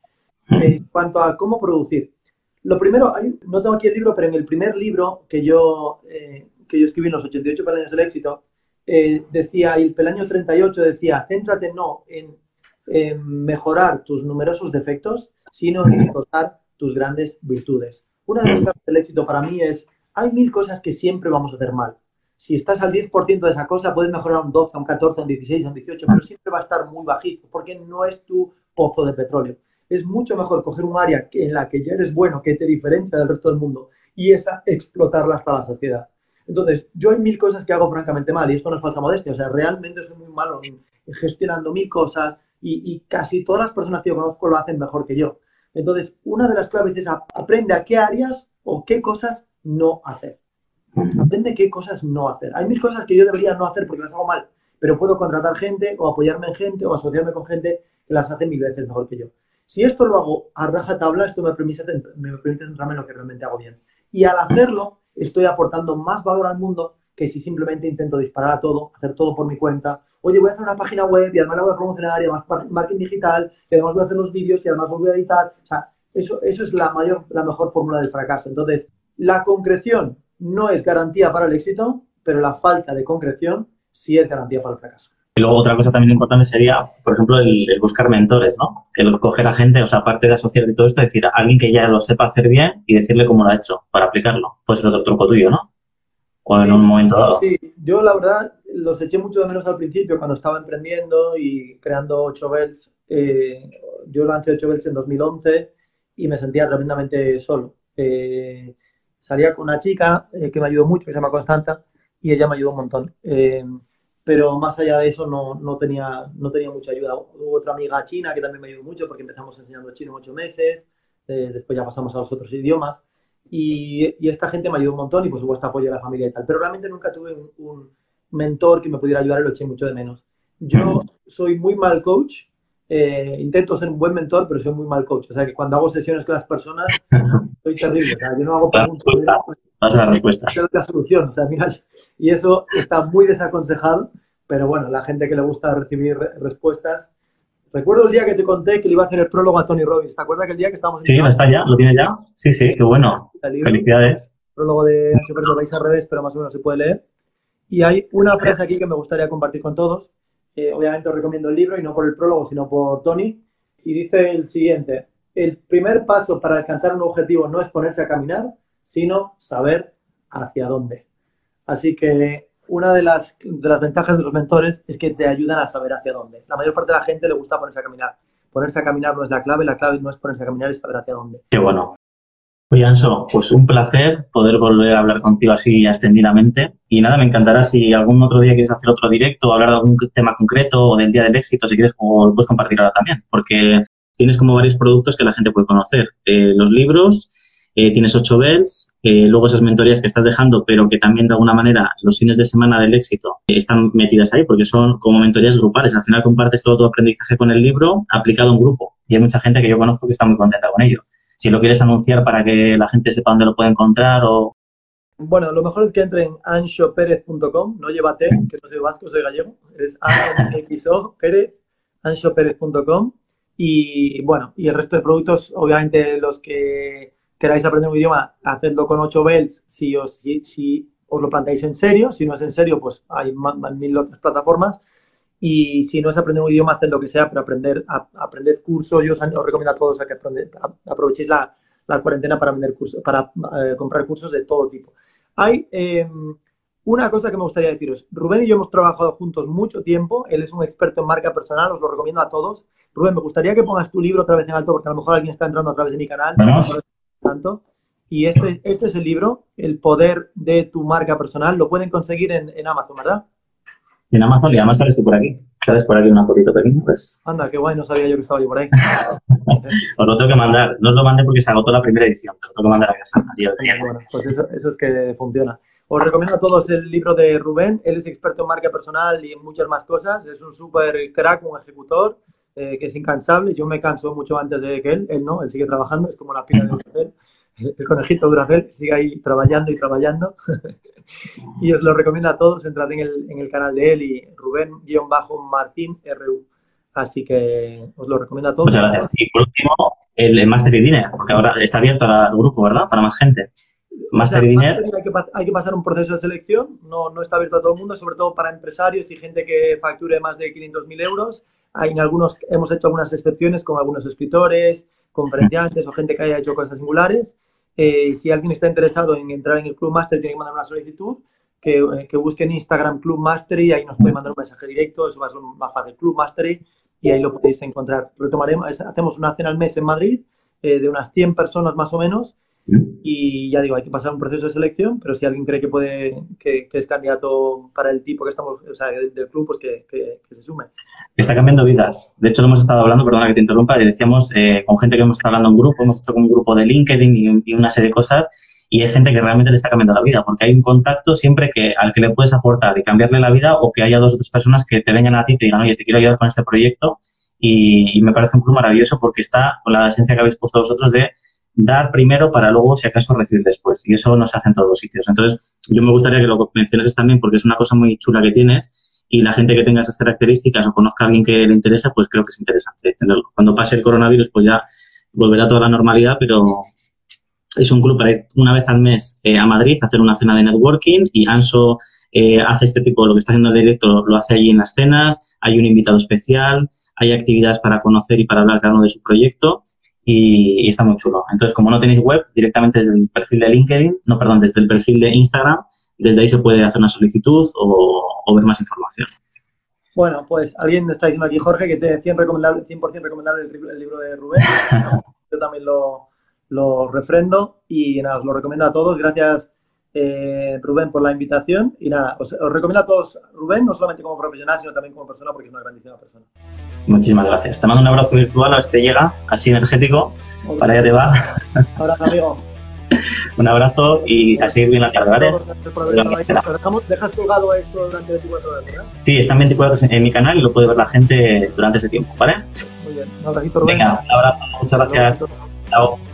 En cuanto a cómo producir, lo primero, no tengo aquí el libro, pero en el primer libro que yo, eh, que yo escribí en los 88 peldaños del éxito, eh, decía, y el peldaño 38 decía, céntrate no en mejorar tus numerosos defectos, sino en explotar tus grandes virtudes. Una de las claves del éxito para mí es, hay mil cosas que siempre vamos a hacer mal. Si estás al 10% de esa cosa, puedes mejorar un 12, un 14, un 16, un 18, pero siempre va a estar muy bajito, porque no es tu pozo de petróleo. Es mucho mejor coger un área en la que ya eres bueno, que te diferencia del resto del mundo, y esa explotarla hasta la sociedad. Entonces, yo hay mil cosas que hago francamente mal, y esto no es falsa modestia, o sea, realmente soy muy malo en gestionando mil cosas, y, casi todas las personas que yo conozco lo hacen mejor que yo. Entonces, una de las claves es aprende a qué áreas o qué cosas no hacer. Aprende qué cosas no hacer. Hay mil cosas que yo debería no hacer porque las hago mal, pero puedo contratar gente o apoyarme en gente o asociarme con gente que las hace mil veces mejor que yo. Si esto lo hago a raja tabla, esto me permite, me permite centrarme en lo que realmente hago bien. Y al hacerlo, estoy aportando más valor al mundo que si simplemente intento disparar a todo, hacer todo por mi cuenta. Oye, voy a hacer una página web y además la voy a promocionar y además marketing digital y además voy a hacer los vídeos y además voy a editar. O sea, eso, eso es la, mayor, la mejor fórmula del fracaso. Entonces, la concreción no es garantía para el éxito, pero la falta de concreción sí es garantía para el fracaso. Y luego otra cosa también importante sería, por ejemplo, el, buscar mentores, ¿no? El coger a gente, o sea, aparte de asociarte y todo esto, decir a alguien que ya lo sepa hacer bien y decirle cómo lo ha hecho para aplicarlo. Pues ser otro truco tuyo, ¿no? O en un momento dado. Sí, yo la verdad los eché mucho de menos al principio cuando estaba emprendiendo y creando 8 Bells. Eh, yo lancé 8 Bells en 2011 y me sentía tremendamente solo. Eh, salía con una chica eh, que me ayudó mucho, que se llama Constanta, y ella me ayudó un montón. Eh, pero más allá de eso no, no, tenía, no tenía mucha ayuda. Hubo otra amiga china que también me ayudó mucho porque empezamos enseñando chino en ocho meses, eh, después ya pasamos a los otros idiomas. Y, y, esta gente me ayudó un montón y por supuesto apoyo a la familia y tal. Pero realmente nunca tuve un, un mentor que me pudiera ayudar y lo eché mucho de menos. Yo soy muy mal coach, eh, intento ser un buen mentor, pero soy muy mal coach. O sea, que cuando hago sesiones con las personas, [LAUGHS] soy terrible. O sea, yo no hago preguntas. Vas a la respuesta. la solución. O sea, mira, y eso está muy desaconsejado, pero bueno, la gente que le gusta recibir respuestas. Recuerdo el día que te conté que le iba a hacer el prólogo a Tony Robbins. ¿Te acuerdas que el día que estábamos Sí, está ya, lo tienes ya. Sí, sí, qué bueno. Felicidades. El prólogo de Super lo vais al revés, pero más o menos se puede leer. Y hay una frase aquí que me gustaría compartir con todos obviamente os recomiendo el libro y no por el prólogo, sino por Tony. Y dice el siguiente, el primer paso para alcanzar un objetivo no es ponerse a caminar, sino saber hacia dónde. Así que una de las, de las ventajas de los mentores es que te ayudan a saber hacia dónde. La mayor parte de la gente le gusta ponerse a caminar. Ponerse a caminar no es la clave, la clave no es ponerse a caminar, es saber hacia dónde. Qué bueno. Oye, Anso, pues un placer poder volver a hablar contigo así extendidamente. Y nada, me encantará si algún otro día quieres hacer otro directo, hablar de algún tema concreto o del día del éxito, si quieres, puedes compartir ahora también, porque tienes como varios productos que la gente puede conocer. Eh, los libros, eh, tienes 8 bells, eh, luego esas mentorías que estás dejando, pero que también de alguna manera los fines de semana del éxito están metidas ahí, porque son como mentorías grupales. Al final compartes todo tu aprendizaje con el libro aplicado a un grupo. Y hay mucha gente que yo conozco que está muy contenta con ello si lo quieres anunciar para que la gente sepa dónde lo puede encontrar o... Bueno, lo mejor es que entre en anshoperez.com, no lleva T, que no soy vasco, soy gallego, es anxo Pérez, anshoperez.com y bueno, y el resto de productos, obviamente los que queráis aprender un idioma, hacedlo con 8 bells si os, si, os lo planteáis en serio, si no es en serio, pues hay mil otras plataformas y si no es aprender un idioma, haced lo que sea, pero aprender, a, aprender cursos. Yo os, recomiendo a todos a que aprovechéis la, la, cuarentena para, vender cursos, para eh, comprar cursos de todo tipo. Hay em, una cosa que me gustaría deciros. Rubén y yo hemos trabajado juntos mucho tiempo. Él es un experto en marca personal, os lo recomiendo a todos. Rubén, me gustaría que pongas tu libro otra vez en alto, porque a lo mejor alguien está entrando a través de mi canal. Tanto. Y este, este es el libro, El poder de tu marca personal. Lo pueden conseguir en, en Amazon, ¿verdad? en Amazon y además sales tú por aquí. Sales por aquí una fotito pequeña, pues. Anda, qué guay, no sabía yo que estaba yo por ahí. [LAUGHS] Os lo tengo que mandar. No os lo mandé porque se agotó la primera edición. Te lo tengo que mandar a casa. Bueno, pues eso, eso es que funciona. Os recomiendo a todos el libro de Rubén. Él es experto en marca personal y en muchas más cosas. Es un súper crack, un ejecutor eh, que es incansable. Yo me canso mucho antes de que él. Él no, él sigue trabajando. Es como la pila de Duracell. El conejito Duracell sigue ahí trabajando y trabajando. [LAUGHS] y os lo recomiendo a todos, entrad en el, en el canal de él y Rubén-Martín RU. Así que os lo recomiendo a todos. Muchas gracias. Y por último, el, Master y Dinner, porque ahora está abierto al grupo, ¿verdad? Para más gente. Master y Dinner. Hay que, hay que, pasar un proceso de selección, no, no está abierto a todo el mundo, sobre todo para empresarios y gente que facture más de 500.000 euros. En algunos, hemos hecho algunas excepciones con algunos escritores, conferenciantes o gente que haya hecho cosas singulares. Eh, si alguien está interesado en entrar en el Club Master, tiene que mandar una solicitud, que, eh, que busque en Instagram Club Mastery ahí nos puede mandar un mensaje directo, eso va a ser más fácil, Club Mastery, y ahí lo podéis encontrar. Retomaremos, hacemos una cena al mes en Madrid, eh, de unas 100 personas más o menos, Y ya digo, hay que pasar un proceso de selección, pero si alguien cree que puede, que, es candidato para el tipo que estamos, o sea, del, club, pues que, se sume. Está cambiando vidas. De hecho, lo hemos estado hablando, perdona que te interrumpa, y decíamos eh, con gente que hemos estado hablando en grupo, hemos hecho como un grupo de LinkedIn y, una serie de cosas, y hay gente que realmente le está cambiando la vida, porque hay un contacto siempre que al que le puedes aportar y cambiarle la vida, o que haya dos o tres personas que te vengan a ti y te digan, oye, te quiero ayudar con este proyecto, y, y me parece un club maravilloso porque está con la esencia que habéis puesto vosotros de dar primero para luego, si acaso, recibir después. Y eso no se hace en todos los sitios. Entonces, yo me gustaría que lo menciones también porque es una cosa muy chula que tienes y la gente que tenga esas características o conozca a alguien que le interesa, pues creo que es interesante tenerlo. Cuando pase el coronavirus, pues ya volverá toda la normalidad, pero es un club para ir una vez al mes eh, a Madrid a hacer una cena de networking y Anso eh, hace este tipo, lo que está haciendo el directo, lo hace allí en las cenas, hay un invitado especial, hay actividades para conocer y para hablar cada uno de su proyecto y, está muy chulo. Entonces, como no tenéis web, directamente desde el perfil de LinkedIn, no, perdón, desde el perfil de Instagram, desde ahí se puede hacer una solicitud o, ver más información. Bueno, pues alguien está diciendo aquí, Jorge, que te 100%, recomendable, 100 recomendable el, libro de Rubén. [LAUGHS] Yo también lo, lo refrendo y nada, os lo recomiendo a todos. Gracias, eh, Rubén, por la invitación. Y nada, os, recomiendo a todos, Rubén, no solamente como profesional, sino también como persona, porque es una grandísima persona. Muchísimas gracias. Te mando un abrazo virtual, a ver si te llega, así energético. Para allá te va. Abrazo, amigo. [LAUGHS] un abrazo y a seguir bien la tarde, ¿vale? ¿Dejas colgado esto durante 24 horas, ¿verdad? Sí, están 24 horas en mi canal y lo puede ver la gente durante ese tiempo, ¿vale? Muy bien. Un abrazo, Rubén. Venga, un abrazo. Muchas gracias. Chao.